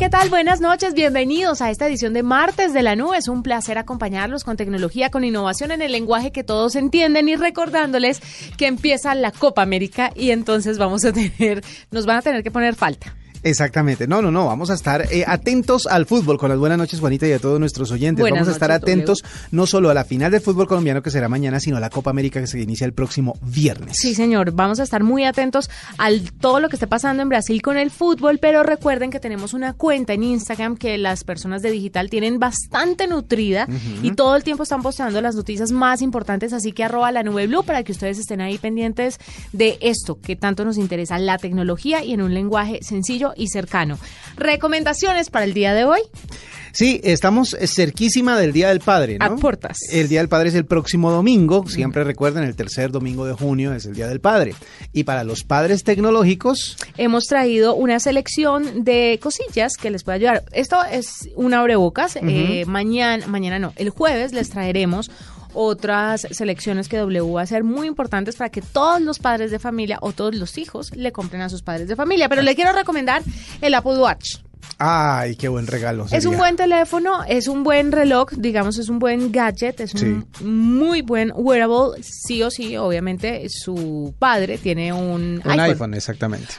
¿Qué tal? Buenas noches, bienvenidos a esta edición de Martes de la Nube. Es un placer acompañarlos con tecnología, con innovación en el lenguaje que todos entienden y recordándoles que empieza la Copa América y entonces vamos a tener, nos van a tener que poner falta. Exactamente. No, no, no. Vamos a estar eh, atentos al fútbol. Con las buenas noches, Juanita, y a todos nuestros oyentes. Buenas vamos a estar noches, atentos no solo a la final del fútbol colombiano que será mañana, sino a la Copa América que se inicia el próximo viernes. Sí, señor. Vamos a estar muy atentos a todo lo que esté pasando en Brasil con el fútbol, pero recuerden que tenemos una cuenta en Instagram que las personas de digital tienen bastante nutrida y todo el tiempo están posteando las noticias más importantes, así que arroba la nube blue para que ustedes estén ahí pendientes de esto que tanto nos interesa, la tecnología y en un lenguaje sencillo y cercano. Recomendaciones para el día de hoy. Sí, estamos cerquísima del Día del Padre, ¿no? A puertas. El Día del Padre es el próximo domingo. Siempre recuerden, el tercer domingo de junio es el Día del Padre. Y para los padres tecnológicos, Hemos traído una selección de cosillas que les puede ayudar. Esto es una abrebocas. Eh, mañana, mañana no, el jueves les traeremos otras selecciones que W va a ser muy importantes para que todos los padres de familia o todos los hijos le compren a sus padres de familia. Pero le quiero recomendar el Apple Watch. ¡ay, qué buen regalo! Es un buen teléfono, es un buen reloj, digamos, es un buen gadget, es un muy buen wearable. Sí o sí, obviamente, su padre tiene un, Un iPhone, exactamente.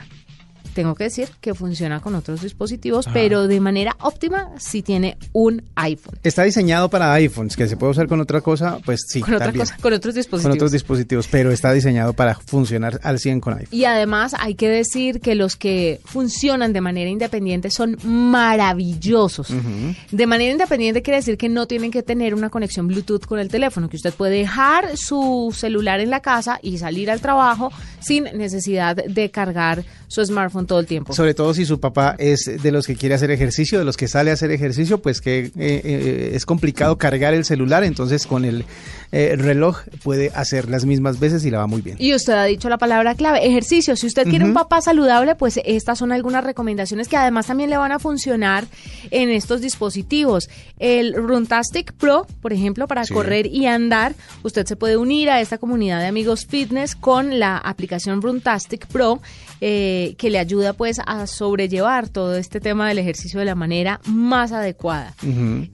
Tengo que decir que funciona con otros dispositivos, pero de manera óptima si tiene un iPhone. Está diseñado para iPhones, que se puede usar con otra cosa, pues sí, con otra cosa, con otros Con dispositivos. otros dispositivos, pero está diseñado para funcionar al 100 con iPhone. y además hay que decir que los que funcionan de manera independiente son maravillosos. De manera independiente quiere decir que no tienen que tener una conexión Bluetooth con el teléfono, que usted puede dejar su celular en la casa y salir al trabajo sin necesidad de cargar su smartphone todo el tiempo. Sobre todo si su papá es de los que quiere hacer ejercicio, de los que sale a hacer ejercicio, pues que eh, eh, es complicado cargar el celular, entonces con el eh, reloj puede hacer las mismas veces y la va muy bien. Y usted ha dicho la palabra clave, ejercicio. Si usted quiere un papá saludable, pues estas son algunas recomendaciones que además también le van a funcionar en estos dispositivos. El Runtastic Pro, por ejemplo, para Sí. correr y andar, usted se puede unir a esta comunidad de amigos fitness con la aplicación Runtastic Pro, eh, que le ayuda pues a sobrellevar todo este tema del ejercicio de la manera más adecuada.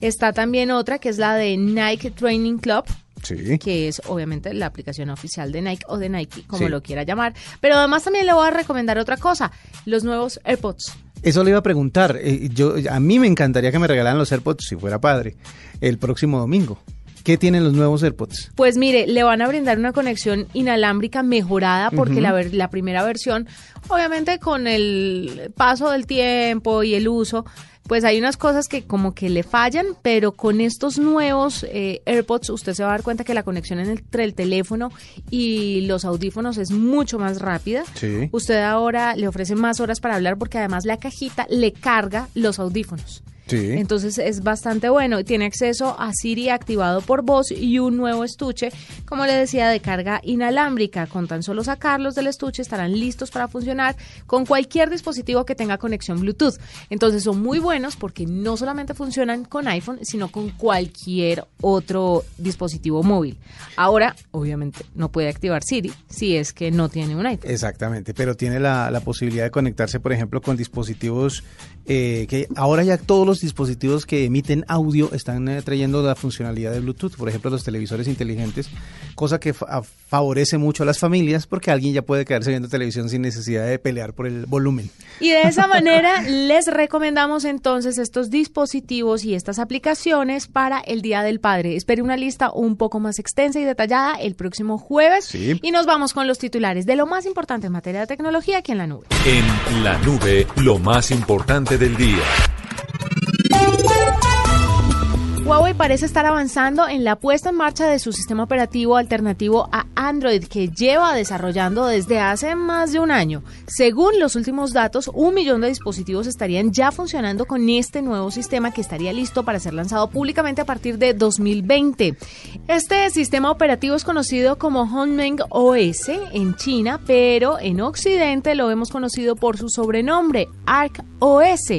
Está también otra que es la de Nike Training Club, Sí. que es obviamente la aplicación oficial de Nike o de Nike, como Sí. lo quiera llamar. Pero además también le voy a recomendar otra cosa, los nuevos AirPods. Eso le iba a preguntar. eh, yo, a mí me encantaría que me regalaran los AirPods, si fuera padre, el próximo domingo. ¿Qué tienen los nuevos AirPods? Pues mire, le van a brindar una conexión inalámbrica mejorada porque la, ver- la primera versión, obviamente con el paso del tiempo y el uso, pues hay unas cosas que como que le fallan, pero con estos nuevos eh, AirPods usted se va a dar cuenta que la conexión entre el teléfono y los audífonos es mucho más rápida. Sí. Usted ahora le ofrece más horas para hablar porque además la cajita le carga los audífonos. Sí. Entonces es bastante bueno. Tiene acceso a Siri activado por voz y un nuevo estuche, como le decía, de carga inalámbrica. Con tan solo sacarlos del estuche estarán listos para funcionar con cualquier dispositivo que tenga conexión Bluetooth. Entonces son muy buenos porque no solamente funcionan con iPhone, sino con cualquier otro dispositivo móvil. Ahora, obviamente, no puede activar Siri si es que no tiene un iPhone. Exactamente, pero tiene la, la posibilidad de conectarse, por ejemplo, con dispositivos eh, que ahora ya todos los dispositivos que emiten audio están eh, trayendo la funcionalidad de Bluetooth, por ejemplo, los televisores inteligentes, cosa que fa- favorece mucho a las familias porque alguien ya puede quedarse viendo televisión sin necesidad de pelear por el volumen. Y de esa manera les recomendamos entonces estos dispositivos y estas aplicaciones para el Día del Padre. Espere una lista un poco más extensa y detallada el próximo jueves Sí. y nos vamos con los titulares de lo más importante en materia de tecnología aquí en la nube. En la nube, lo más importante del día. Huawei parece estar avanzando en la puesta en marcha de su sistema operativo alternativo a Android que lleva desarrollando desde hace más de un año. Según los últimos datos, un millón de dispositivos estarían ya funcionando con este nuevo sistema que estaría listo para ser lanzado públicamente a partir de 2020. Este sistema operativo es conocido como Honmeng OS en China, pero en Occidente lo hemos conocido por su sobrenombre, Arc OS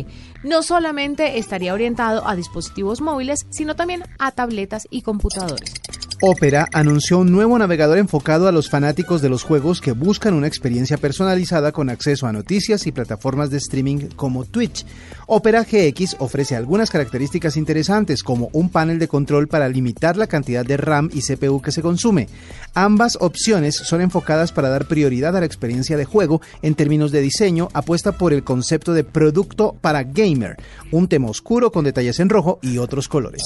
no solamente estaría orientado a dispositivos móviles, sino también a tabletas y computadores. Opera anunció un nuevo navegador enfocado a los fanáticos de los juegos que buscan una experiencia personalizada con acceso a noticias y plataformas de streaming como Twitch. Opera GX ofrece algunas características interesantes como un panel de control para limitar la cantidad de RAM y CPU que se consume. Ambas opciones son enfocadas para dar prioridad a la experiencia de juego en términos de diseño, apuesta por el concepto de producto para un tema oscuro con detalles en rojo y otros colores.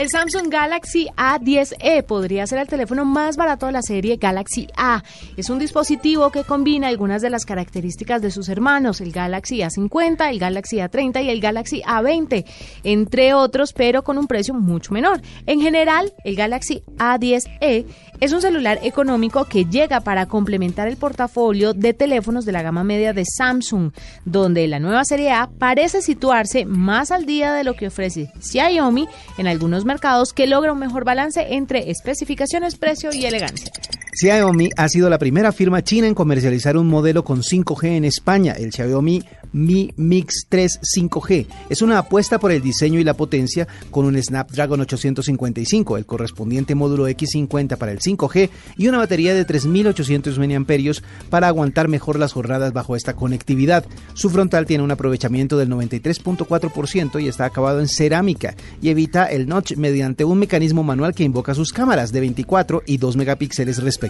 El Samsung Galaxy A10e podría ser el teléfono más barato de la serie Galaxy A. Es un dispositivo que combina algunas de las características de sus hermanos, el Galaxy A50, el Galaxy A30 y el Galaxy A20, entre otros, pero con un precio mucho menor. En general, el Galaxy A10e es un celular económico que llega para complementar el portafolio de teléfonos de la gama media de Samsung, donde la nueva serie A parece situarse más al día de lo que ofrece Xiaomi en algunos mercados que logra un mejor balance entre especificaciones, precio y elegancia. Xiaomi ha sido la primera firma china en comercializar un modelo con 5G en España, el Xiaomi Mi Mix 3 5G. Es una apuesta por el diseño y la potencia con un Snapdragon 855, el correspondiente módulo X50 para el 5G y una batería de 3800 mAh para aguantar mejor las jornadas bajo esta conectividad. Su frontal tiene un aprovechamiento del 93.4% y está acabado en cerámica y evita el notch mediante un mecanismo manual que invoca sus cámaras de 24 y 2 megapíxeles respectivamente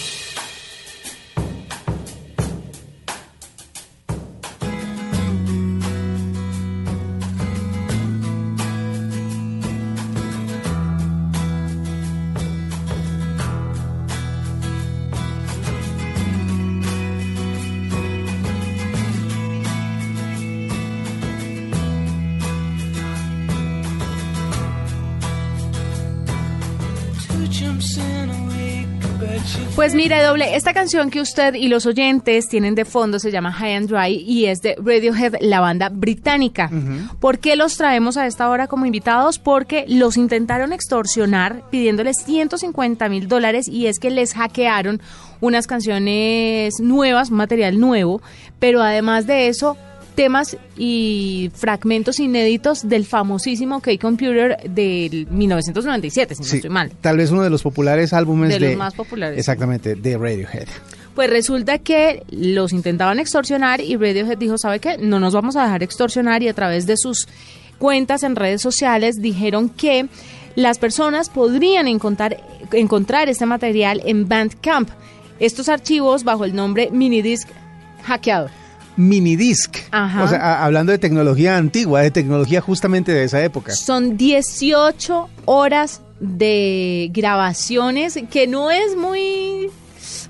Mire, doble, esta canción que usted y los oyentes tienen de fondo se llama High and Dry y es de Radiohead, la banda británica. ¿Por qué los traemos a esta hora como invitados? Porque los intentaron extorsionar pidiéndoles 150 mil dólares y es que les hackearon unas canciones nuevas, material nuevo, pero además de eso temas y fragmentos inéditos del famosísimo K-Computer del 1997, si no estoy mal. Tal vez uno de los populares álbumes de, de los más populares. Exactamente, de Radiohead. Pues resulta que los intentaban extorsionar y Radiohead dijo, ¿sabe qué? No nos vamos a dejar extorsionar y a través de sus cuentas en redes sociales dijeron que las personas podrían encontrar, encontrar este material en Bandcamp. Estos archivos bajo el nombre Minidisc hackeado minidisc. O sea, hablando de tecnología antigua, de tecnología justamente de esa época. Son 18 horas de grabaciones que no es muy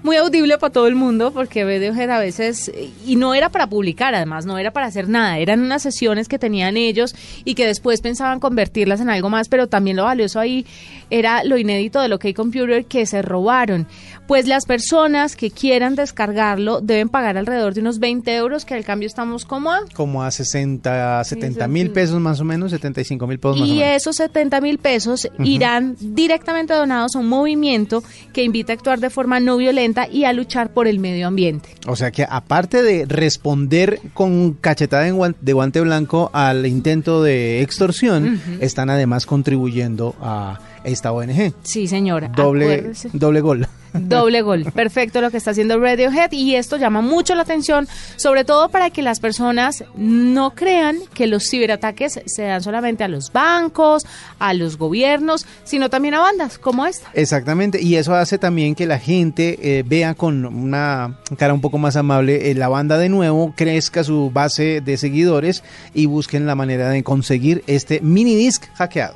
muy audible para todo el mundo porque Radiohead a veces, y no era para publicar además, no era para hacer nada, eran unas sesiones que tenían ellos y que después pensaban convertirlas en algo más, pero también lo valioso ahí era lo inédito de lo que Computer que se robaron. Pues las personas que quieran descargarlo deben pagar alrededor de unos 20 euros, que al cambio estamos como a... Como a 60, 70 mil pesos más o menos, 75 mil pesos más y o menos. Y esos 70 mil pesos irán directamente donados a un movimiento que invita a actuar de forma no violenta y a luchar por el medio ambiente. O sea que aparte de responder con cachetada de guante blanco al intento de extorsión, están además contribuyendo a esta ONG. Sí, señora. Doble, doble gol. Doble gol. Perfecto lo que está haciendo Radiohead y esto llama mucho la atención, sobre todo para que las personas no crean que los ciberataques se dan solamente a los bancos, a los gobiernos, sino también a bandas como esta. Exactamente, y eso hace también que la gente eh, vea con una cara un poco más amable eh, la banda de nuevo, crezca su base de seguidores y busquen la manera de conseguir este mini disc hackeado.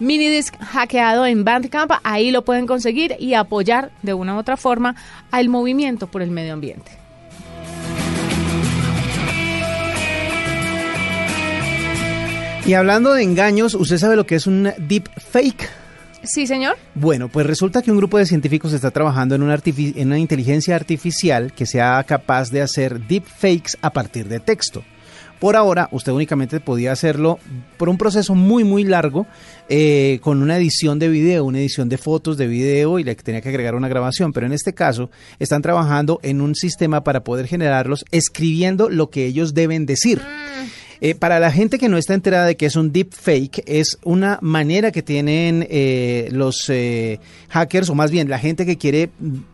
Minidisc hackeado en Bandcamp, ahí lo pueden conseguir y apoyar de una u otra forma al movimiento por el medio ambiente. Y hablando de engaños, ¿usted sabe lo que es un deep fake? Sí, señor. Bueno, pues resulta que un grupo de científicos está trabajando en una, en una inteligencia artificial que sea capaz de hacer deepfakes a partir de texto. Por ahora, usted únicamente podía hacerlo por un proceso muy, muy largo, eh, con una edición de video, una edición de fotos de video y le tenía que agregar una grabación. Pero en este caso, están trabajando en un sistema para poder generarlos escribiendo lo que ellos deben decir. Eh, para la gente que no está enterada de que es un deepfake, es una manera que tienen eh, los eh, hackers, o más bien la gente que quiere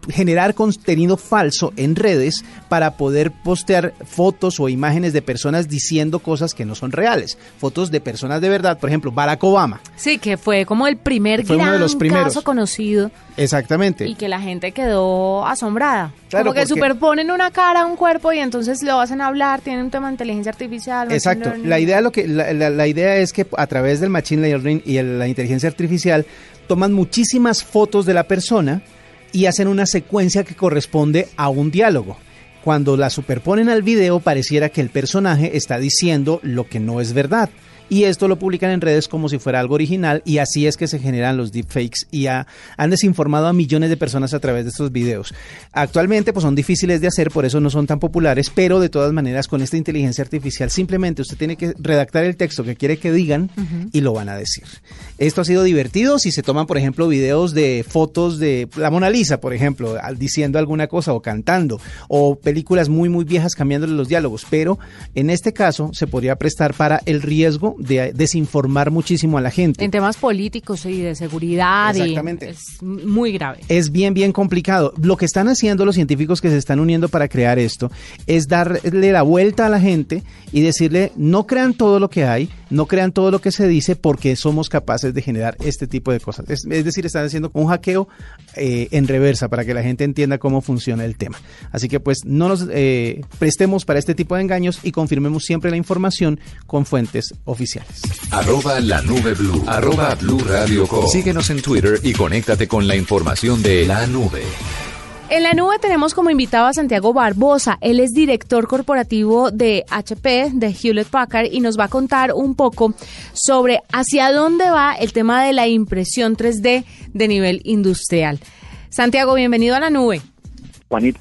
generar contenido falso en redes para poder postear fotos o imágenes de personas diciendo cosas que no son reales. Fotos de personas de verdad, por ejemplo, Barack Obama. Sí, que fue como el primer gran de los caso conocido. Exactamente. Y que la gente quedó asombrada. como que superponen una cara a un cuerpo y entonces lo hacen hablar, tienen un tema de inteligencia artificial. Exacto. La idea, lo que, la, idea es que a través del machine learning y la inteligencia artificial toman muchísimas fotos de la persona y hacen una secuencia que corresponde a un diálogo. Cuando la superponen al video pareciera que el personaje está diciendo lo que no es verdad y esto lo publican en redes como si fuera algo original y así es que se generan los deepfakes y han desinformado a millones de personas a través de estos videos. Actualmente pues son difíciles de hacer, por eso no son tan populares, pero de todas maneras con esta inteligencia artificial simplemente usted tiene que redactar el texto que quiere que digan y lo van a decir. Esto ha sido divertido si se toman por ejemplo videos de fotos de la Mona Lisa, por ejemplo, diciendo alguna cosa o cantando o películas muy muy viejas cambiándole los diálogos, pero en este caso se podría prestar para el riesgo de desinformar muchísimo a la gente. En temas políticos y de seguridad. Exactamente. es muy grave. Es bien, bien complicado. Lo que están haciendo los científicos que se están uniendo para crear esto es darle la vuelta a la gente y decirle, no crean todo lo que hay, no crean todo lo que se dice porque somos capaces de generar este tipo de cosas. Es, decir, están haciendo un hackeo eh, en reversa para que la gente entienda cómo funciona el tema. Así que pues no nos eh, prestemos para este tipo de engaños y confirmemos siempre la información con fuentes oficiales. Arroba la nube blue. Arroba blue radio Síguenos en Twitter y conéctate con la información de la nube. En la nube tenemos como invitado a Santiago Barbosa. Él es director corporativo de HP, de Hewlett Packard, y nos va a contar un poco sobre hacia dónde va el tema de la impresión 3D de nivel industrial. Santiago, bienvenido a la nube. Juanito,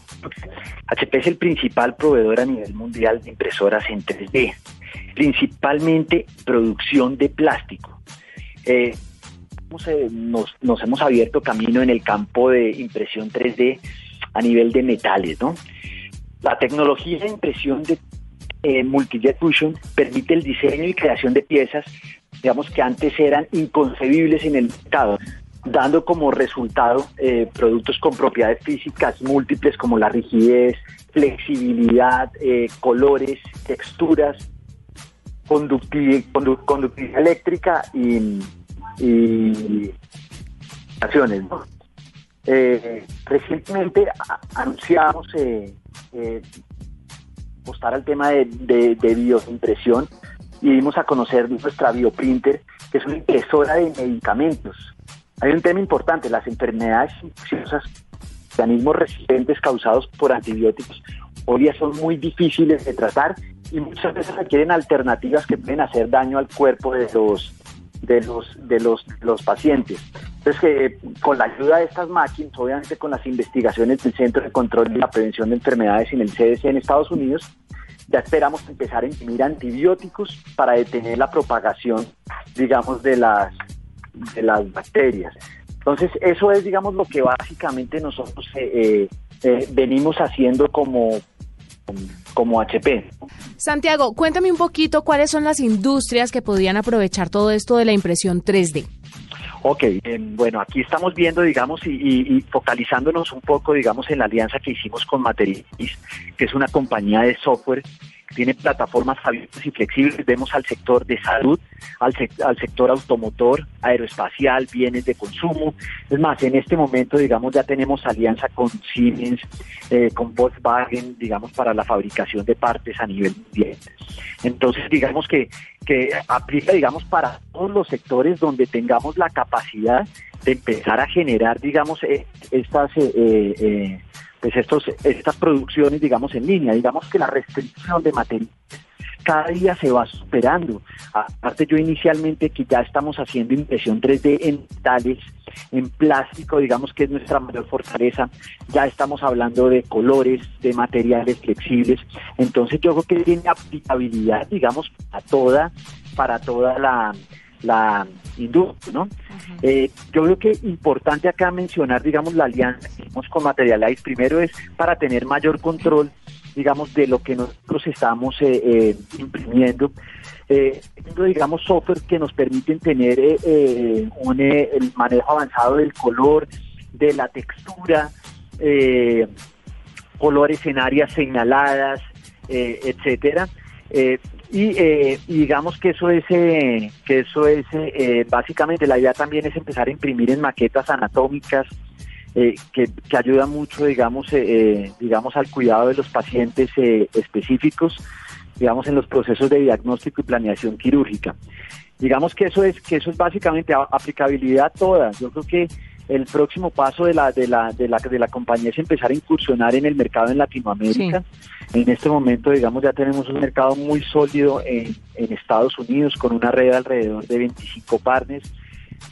HP es el principal proveedor a nivel mundial de impresoras en 3D principalmente producción de plástico. Eh, nos, hemos abierto camino en el campo de impresión 3D a nivel de metales, ¿no? La tecnología de impresión de eh, Multijet Fusion permite el diseño y creación de piezas, digamos que antes eran inconcebibles en el mercado, dando como resultado eh, productos con propiedades físicas múltiples como la rigidez, flexibilidad, colores, texturas, conductividad, eléctrica y, y acciones. Eh, recientemente anunciamos eh, eh, apostar al tema de, de, bioimpresión y dimos a conocer nuestra bioprinter, que es una impresora de medicamentos. Hay un tema importante, las enfermedades infecciosas, organismos resistentes causados por antibióticos, hoy día son muy difíciles de tratar y muchas veces requieren alternativas que pueden hacer daño al cuerpo de los de los de los, los pacientes. Entonces, que con la ayuda de estas máquinas, obviamente con las investigaciones del Centro de Control y la Prevención de Enfermedades en el CDC en Estados Unidos, ya esperamos empezar a imprimir antibióticos para detener la propagación, digamos, de las de las bacterias. Entonces, eso es, digamos, lo que básicamente nosotros eh, eh, eh venimos haciendo como como HP. Santiago, cuéntame un poquito cuáles son las industrias que podrían aprovechar todo esto de la impresión 3D. Ok, bueno, aquí estamos viendo, digamos, y, focalizándonos un poco, digamos, en la alianza que hicimos con Materialis, que es una compañía de software tiene plataformas abiertas y flexibles. Vemos al sector de salud, al, al sector automotor, aeroespacial, bienes de consumo. Es más, en este momento, digamos, ya tenemos alianza con Siemens, eh, con Volkswagen, digamos, para la fabricación de partes a nivel mundial. Entonces, digamos que, que aplica, digamos, para todos los sectores donde tengamos la capacidad de empezar a generar, digamos, eh, estas... Eh, eh, pues estos, estas producciones, digamos, en línea. Digamos que la restricción de materiales cada día se va superando. Aparte yo inicialmente que ya estamos haciendo impresión 3D en metales, en plástico, digamos que es nuestra mayor fortaleza, ya estamos hablando de colores, de materiales flexibles, entonces yo creo que tiene aplicabilidad, digamos, a toda, para toda la, la industria, ¿no? Eh, yo creo que es importante acá mencionar, digamos, la alianza que tenemos con Materialize. Primero es para tener mayor control, digamos, de lo que nosotros estamos eh, eh, imprimiendo. digamos, software que nos permiten tener un el manejo avanzado del color, de la textura, colores en áreas señaladas, etcétera. Eh, y, digamos que eso es, eh, que eso es eh, básicamente la idea también es empezar a imprimir en maquetas anatómicas que, que ayuda mucho, digamos, digamos al cuidado de los pacientes específicos, digamos en los procesos de diagnóstico y planeación quirúrgica. Digamos que eso es que eso es básicamente aplicabilidad toda. Yo creo que el próximo paso de la, de la, de la, de la compañía es empezar a incursionar en el mercado en Latinoamérica. En este momento, digamos, ya tenemos un mercado muy sólido en, en Estados Unidos con una red alrededor de 25 partners.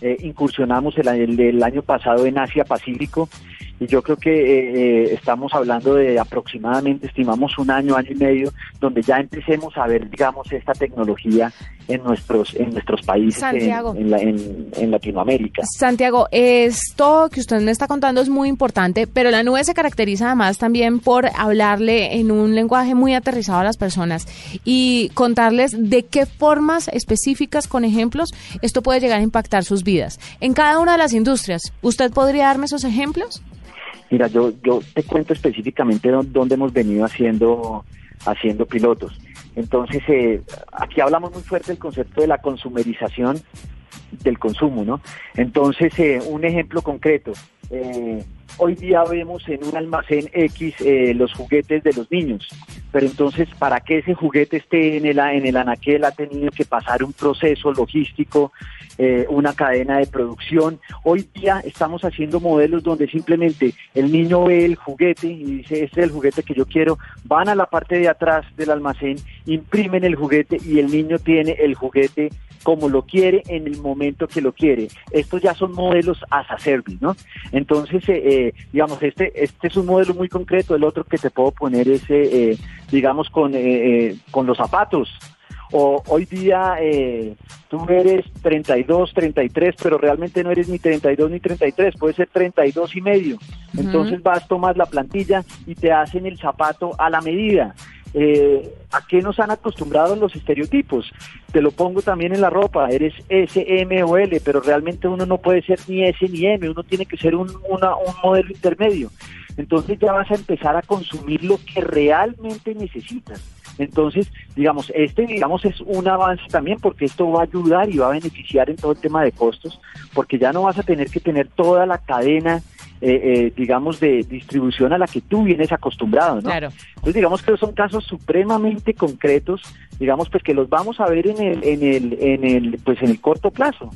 Eh, incursionamos el, el, año pasado en Asia Pacífico y yo creo que eh, eh, estamos hablando de aproximadamente, estimamos un año, año y medio, donde ya empecemos a ver, digamos, esta tecnología en nuestros en nuestros países en, en, Latinoamérica. Santiago, esto que usted me está contando es muy importante, pero la nube se caracteriza además también por hablarle en un lenguaje muy aterrizado a las personas y contarles de qué formas específicas, con ejemplos, esto puede llegar a impactar sus vidas. En cada una de las industrias, ¿usted podría darme esos ejemplos? Mira, yo, yo te cuento específicamente dónde hemos venido haciendo, haciendo pilotos. Entonces, eh, aquí hablamos muy fuerte del concepto de la consumerización del consumo, ¿no? Entonces, eh, un ejemplo concreto. Eh, hoy día vemos en un almacén X eh, los juguetes de los niños, pero entonces para que ese juguete esté en el, en el anaquel ha tenido que pasar un proceso logístico, eh, una cadena de producción. Hoy día estamos haciendo modelos donde simplemente el niño ve el juguete y dice, este es el juguete que yo quiero, van a la parte de atrás del almacén, imprimen el juguete y el niño tiene el juguete como lo quiere en el momento que lo quiere. Estos ya son modelos as a service, ¿no? Entonces, eh, eh, digamos, este, este es un modelo muy concreto. El otro que te puedo poner es, eh, digamos, con, con los zapatos. O hoy día tú eres 32, 33, pero realmente no eres ni 32 ni 33, puede ser 32 y medio. Entonces vas, tomas la plantilla y te hacen el zapato a la medida eh, a qué nos han acostumbrado los estereotipos. Te lo pongo también en la ropa, eres S, M o L, pero realmente uno no puede ser ni S ni M, uno tiene que ser un, un modelo intermedio. Entonces ya vas a empezar a consumir lo que realmente necesitas. Entonces, digamos, este, digamos, es un avance también porque esto va a ayudar y va a beneficiar en todo el tema de costos, porque ya no vas a tener que tener toda la cadena eh, eh, digamos, de distribución a la que tú vienes acostumbrado, ¿no? Claro. Entonces, digamos que son casos supremamente concretos, digamos, pues que los vamos a ver en el, en el, en el, pues en el corto plazo.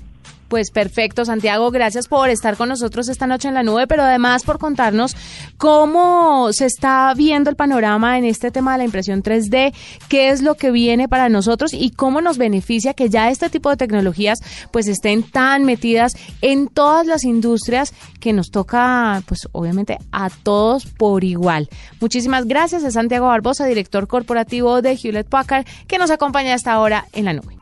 Pues perfecto, Santiago, gracias por estar con nosotros esta noche en la nube, pero además por contarnos cómo se está viendo el panorama en este tema de la impresión 3D, qué es lo que viene para nosotros y cómo nos beneficia que ya este tipo de tecnologías pues estén tan metidas en todas las industrias que nos toca pues obviamente a todos por igual. Muchísimas gracias a Santiago Barbosa, director corporativo de Hewlett Packard, que nos acompaña hasta ahora en la nube.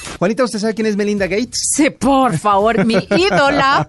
Juanita, ¿usted sabe quién es Melinda Gates? Sí, por favor, mi ídola.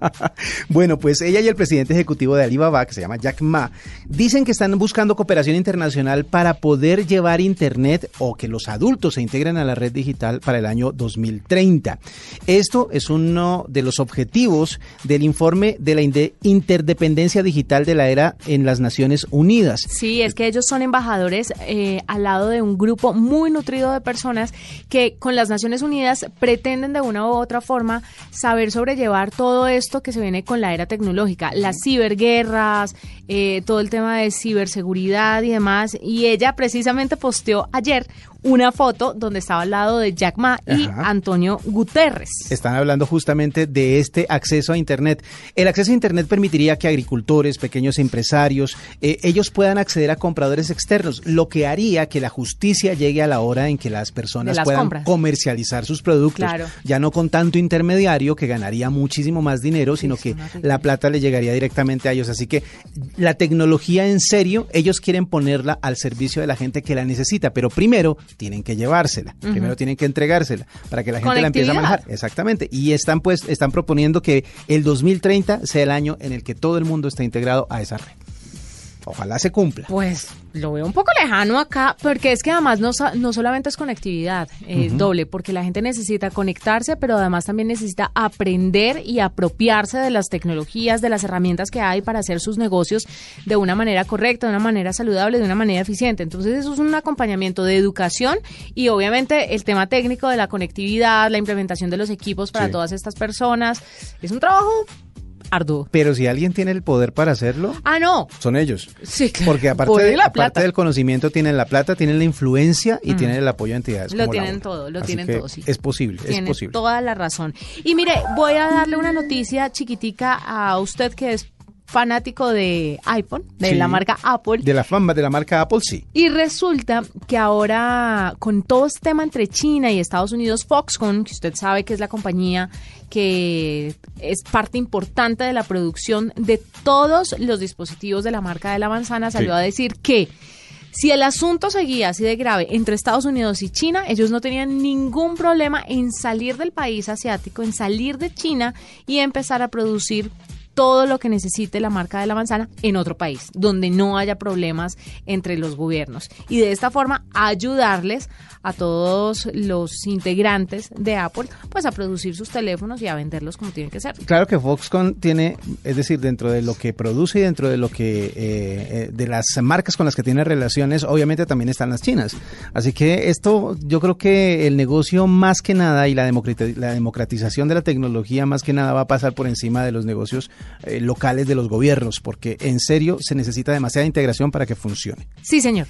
bueno, pues ella y el presidente ejecutivo de Alibaba, que se llama Jack Ma, dicen que están buscando cooperación internacional para poder llevar Internet o que los adultos se integren a la red digital para el año 2030. Esto es uno de los objetivos del informe de la interdependencia digital de la era en las Naciones Unidas. Sí, es que ellos son embajadores eh, al lado de un grupo muy nutrido de personas que con las Naciones Unidas pretenden de una u otra forma saber sobrellevar todo esto que se viene con la era tecnológica, las ciberguerras, eh, todo el tema de ciberseguridad y demás. Y ella precisamente posteó ayer una foto donde estaba al lado de Jack Ma y Antonio Guterres. Están hablando justamente de este acceso a Internet. El acceso a Internet permitiría que agricultores, pequeños empresarios, eh, ellos puedan acceder a compradores externos, lo que haría que la justicia llegue a la hora en que las personas puedan comercializar sus productos, ya no con tanto intermediario que ganaría muchísimo más dinero, sino que la plata le llegaría directamente a ellos. Así que la tecnología en serio, ellos quieren ponerla al servicio de la gente que la necesita, pero primero tienen que llevársela, primero tienen que entregársela para que la gente la empiece a manejar. Exactamente. Y están pues están proponiendo que el 2030 sea el año en el que todo el mundo esté integrado a esa red. Ojalá se cumpla. Pues lo veo un poco lejano acá, porque es que además no, no solamente es conectividad eh, doble, porque la gente necesita conectarse, pero además también necesita aprender y apropiarse de las tecnologías, de las herramientas que hay para hacer sus negocios de una manera correcta, de una manera saludable, de una manera eficiente. Entonces eso es un acompañamiento de educación y obviamente el tema técnico de la conectividad, la implementación de los equipos para todas estas personas. Es un trabajo arduo. Pero si alguien tiene el poder para hacerlo, ah, no. son ellos. Sí, claro. Porque aparte, aparte del conocimiento, tienen la plata, tienen la influencia y tienen el apoyo de entidades. Lo tienen todo, lo tienen todo, sí. Es posible, es posible. Toda la razón. Y mire, voy a darle una noticia chiquitica a usted que es fanático de iPhone, de la marca Apple. De la fama de la marca Apple, sí. Y resulta que ahora, con todo este tema entre China y Estados Unidos, Foxconn, que usted sabe que es la compañía que es parte importante de la producción de todos los dispositivos de la marca de la manzana, salió a decir que si el asunto seguía así de grave entre Estados Unidos y China, ellos no tenían ningún problema en salir del país asiático, en salir de China y empezar a producir todo lo que necesite la marca de la manzana en otro país, donde no haya problemas entre los gobiernos. Y de esta forma ayudarles a todos los integrantes de Apple pues a producir sus teléfonos y a venderlos como tienen que ser. Claro que Foxconn tiene, es decir, dentro de lo que produce y dentro de lo que, eh, eh, de las marcas con las que tiene relaciones, obviamente también están las chinas. Así que esto, yo creo que el negocio más que nada y la, democratización de la tecnología más que nada va a pasar por encima de los negocios eh, locales de los gobiernos, porque en serio se necesita demasiada integración para que funcione. Sí, señor.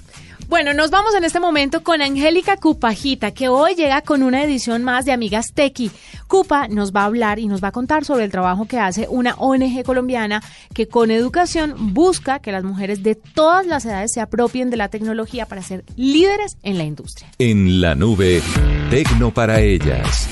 Bueno, nos vamos en este momento con Angélica Cupajita, que hoy llega con una edición más de Amigas Tequi. Cupa nos va a hablar y nos va a contar sobre el trabajo que hace una ONG colombiana que con educación busca que las mujeres de todas las edades se apropien de la tecnología para ser líderes en la industria. En la nube, Tecno para ellas.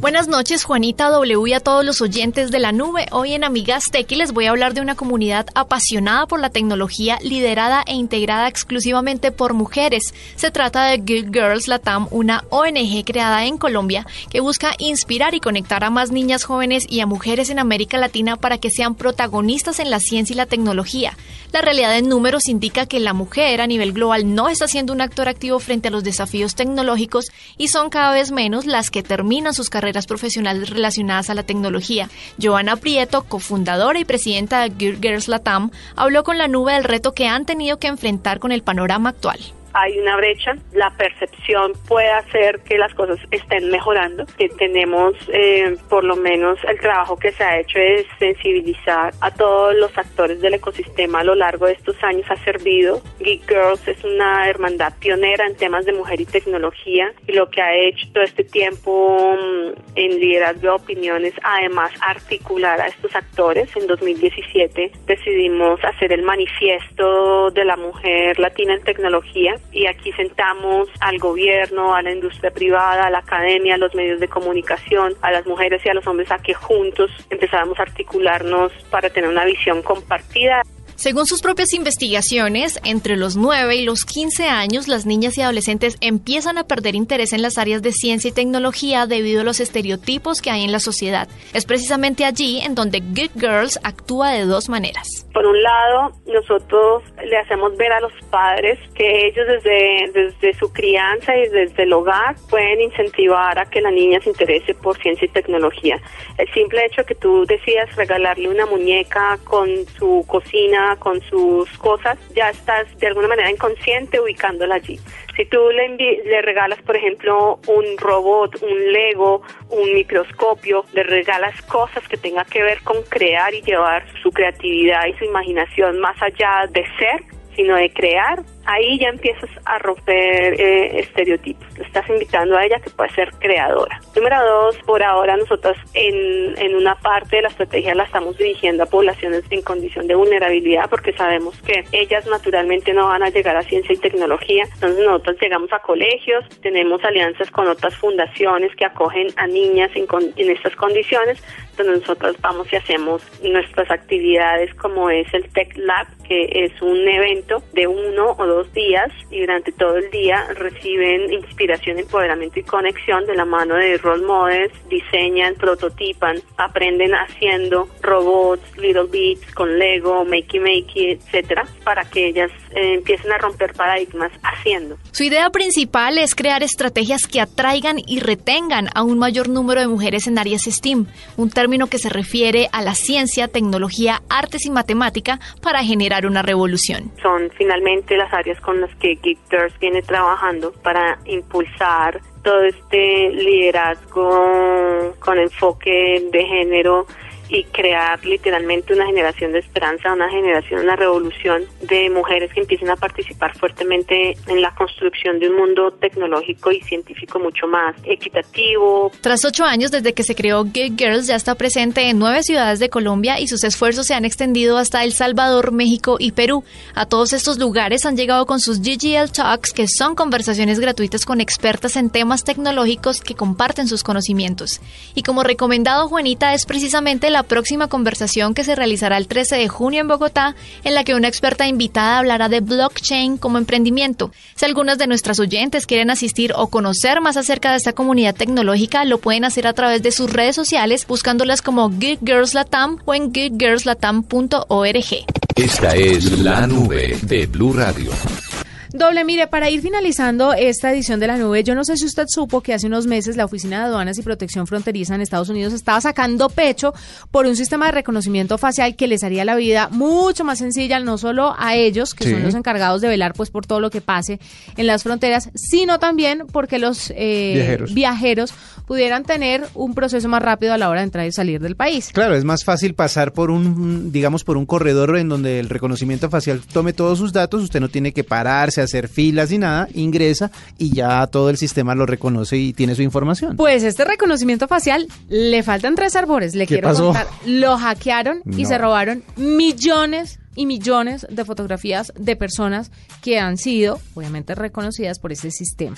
Buenas noches, Juanita W y a todos los oyentes de la nube. Hoy en Amigas Tech les voy a hablar de una comunidad apasionada por la tecnología, liderada e integrada exclusivamente por mujeres. Se trata de Good Girls Latam, una ONG creada en Colombia que busca inspirar y conectar a más niñas jóvenes y a mujeres en América Latina para que sean protagonistas en la ciencia y la tecnología. La realidad en números indica que la mujer a nivel global no está siendo un actor activo frente a los desafíos tecnológicos y son cada vez menos las que terminan sus carreras profesionales relacionadas a la tecnología. Joana Prieto, cofundadora y presidenta de Girls Latam, habló con la nube del reto que han tenido que enfrentar con el panorama actual hay una brecha, la percepción puede hacer que las cosas estén mejorando, que tenemos eh, por lo menos el trabajo que se ha hecho es sensibilizar a todos los actores del ecosistema a lo largo de estos años ha servido. Geek Girls es una hermandad pionera en temas de mujer y tecnología y lo que ha hecho todo este tiempo mm, en liderazgo de opiniones, además articular a estos actores. En 2017 decidimos hacer el manifiesto de la mujer latina en tecnología y aquí sentamos al gobierno, a la industria privada, a la academia, a los medios de comunicación, a las mujeres y a los hombres a que juntos empezáramos a articularnos para tener una visión compartida. Según sus propias investigaciones, entre los 9 y los 15 años, las niñas y adolescentes empiezan a perder interés en las áreas de ciencia y tecnología debido a los estereotipos que hay en la sociedad. Es precisamente allí en donde Good Girls actúa de dos maneras. Por un lado, nosotros le hacemos ver a los padres que ellos desde, desde su crianza y desde el hogar pueden incentivar a que la niña se interese por ciencia y tecnología. El simple hecho que tú decidas regalarle una muñeca con su cocina con sus cosas, ya estás de alguna manera inconsciente ubicándola allí. Si tú le, le regalas, por ejemplo, un robot, un Lego, un microscopio, le regalas cosas que tengan que ver con crear y llevar su creatividad y su imaginación más allá de ser, sino de crear, ahí ya empiezas a romper eh, estereotipos. Estás invitando a ella que puede ser creadora. Número dos, por ahora nosotros en, en una parte de la estrategia la estamos dirigiendo a poblaciones en condición de vulnerabilidad porque sabemos que ellas naturalmente no van a llegar a ciencia y tecnología. Entonces nosotros llegamos a colegios, tenemos alianzas con otras fundaciones que acogen a niñas en, en estas condiciones. Entonces nosotros vamos y hacemos nuestras actividades como es el Tech Lab, que es un evento de uno o dos días y durante todo el día reciben inspiración, empoderamiento y conexión de la mano de role models, diseñan, prototipan, aprenden haciendo robots, little bits con Lego, Makey Makey, etcétera, para que ellas eh, empiecen a romper paradigmas haciendo. Su idea principal es crear estrategias que atraigan y retengan a un mayor número de mujeres en áreas STEAM, un término que se refiere a la ciencia, tecnología, artes y matemática para generar una revolución. Son finalmente las áreas con las que Geek viene trabajando para impulsar todo este liderazgo con enfoque de género y crear literalmente una generación de esperanza, una generación, una revolución de mujeres que empiecen a participar fuertemente en la construcción de un mundo tecnológico y científico mucho más equitativo. Tras ocho años desde que se creó Geek Girls, ya está presente en nueve ciudades de Colombia y sus esfuerzos se han extendido hasta El Salvador, México y Perú. A todos estos lugares han llegado con sus GGL Talks, que son conversaciones gratuitas con expertas en temas tecnológicos que comparten sus conocimientos. Y como recomendado Juanita es precisamente la próxima conversación que se realizará el 13 de junio en Bogotá, en la que una experta invitada hablará de blockchain como emprendimiento. Si algunas de nuestras oyentes quieren asistir o conocer más acerca de esta comunidad tecnológica, lo pueden hacer a través de sus redes sociales buscándolas como Geek Girls Latam o en geekgirlslatam.org. Esta es la nube de Blue Radio. Doble, mire, para ir finalizando esta edición de la nube, yo no sé si usted supo que hace unos meses la Oficina de Aduanas y Protección Fronteriza en Estados Unidos estaba sacando pecho por un sistema de reconocimiento facial que les haría la vida mucho más sencilla, no solo a ellos, que son los encargados de velar pues por todo lo que pase en las fronteras, sino también porque los eh, viajeros. pudieran tener un proceso más rápido a la hora de entrar y salir del país. Claro, es más fácil pasar por un, digamos, por un corredor en donde el reconocimiento facial tome todos sus datos, usted no tiene que pararse hacer filas y nada, ingresa y ya todo el sistema lo reconoce y tiene su información. Pues este reconocimiento facial le faltan tres árboles, le quiero contar. Lo hackearon y se robaron millones y millones de fotografías de personas que han sido, obviamente, reconocidas por ese sistema.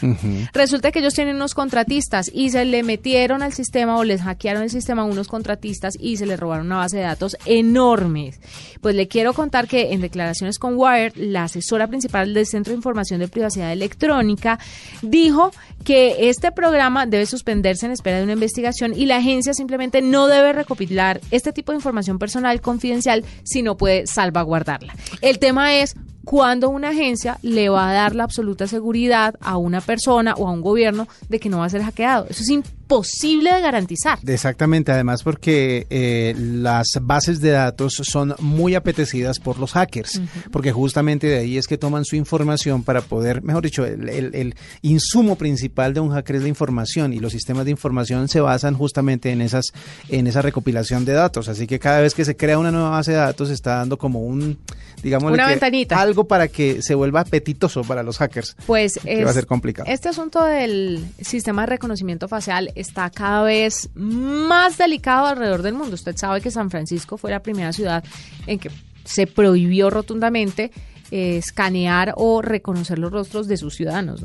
Resulta que ellos tienen unos contratistas y se le metieron al sistema o les hackearon el sistema a unos contratistas y se les robaron una base de datos enormes. Pues le quiero contar que en declaraciones con Wired, la asesora principal del Centro de Información de Privacidad Electrónica dijo que este programa debe suspenderse en espera de una investigación y la agencia simplemente no debe recopilar este tipo de información personal confidencial si no puede salvaguardar guardarla. El tema es cuándo una agencia le va a dar la absoluta seguridad a una persona o a un gobierno de que no va a ser hackeado. Eso es imposible de garantizar. Exactamente, además porque eh, las bases de datos son muy apetecidas por los hackers, porque justamente de ahí es que toman su información para poder, mejor dicho, el, el, insumo principal de un hacker es la información y los sistemas de información se basan justamente en esas en esa recopilación de datos. Así que cada vez que se crea una nueva base de datos está dando como un, digamos, una ventanita. algo para que se vuelva apetitoso para los hackers. Pues va a ser complicado. Este asunto del sistema de reconocimiento facial está cada vez más delicado alrededor del mundo. Usted sabe que San Francisco fue la primera ciudad en que se prohibió rotundamente eh, escanear o reconocer los rostros de sus ciudadanos.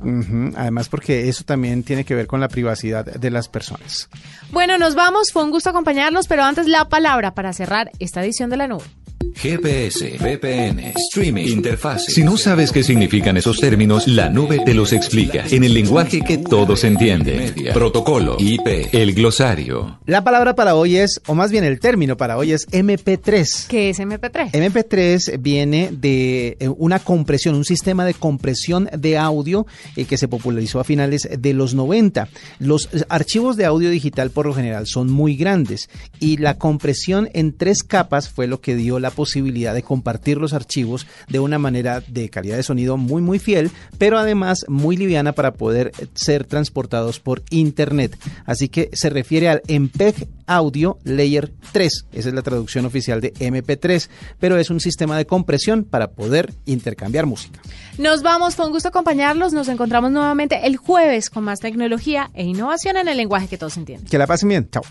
Además, porque eso también tiene que ver con la privacidad de las personas. Bueno, nos vamos. Fue un gusto acompañarlos, pero antes la palabra para cerrar esta edición de la nube. GPS, VPN, streaming, interfaz. Si no sabes qué significan esos términos, la nube te los explica en el lenguaje que todos entienden. Protocolo, IP, el glosario. La palabra para hoy es, o más bien el término para hoy es MP3. ¿Qué es MP3? MP3 viene de eh, una compresión, un sistema de compresión de audio eh, que se popularizó a finales de los 90. Los archivos de audio digital por lo general son muy grandes y la compresión en tres capas fue lo que dio la posibilidad de compartir los archivos de una manera de calidad de sonido muy muy fiel, pero además muy liviana para poder ser transportados por internet. Así que se refiere al MPEG Audio Layer 3. Esa es la traducción oficial de MP3, pero es un sistema de compresión para poder intercambiar música. Nos vamos, fue un gusto acompañarlos. Nos encontramos nuevamente el jueves con más tecnología e innovación en el lenguaje que todos entienden. Que la pasen bien. Chao.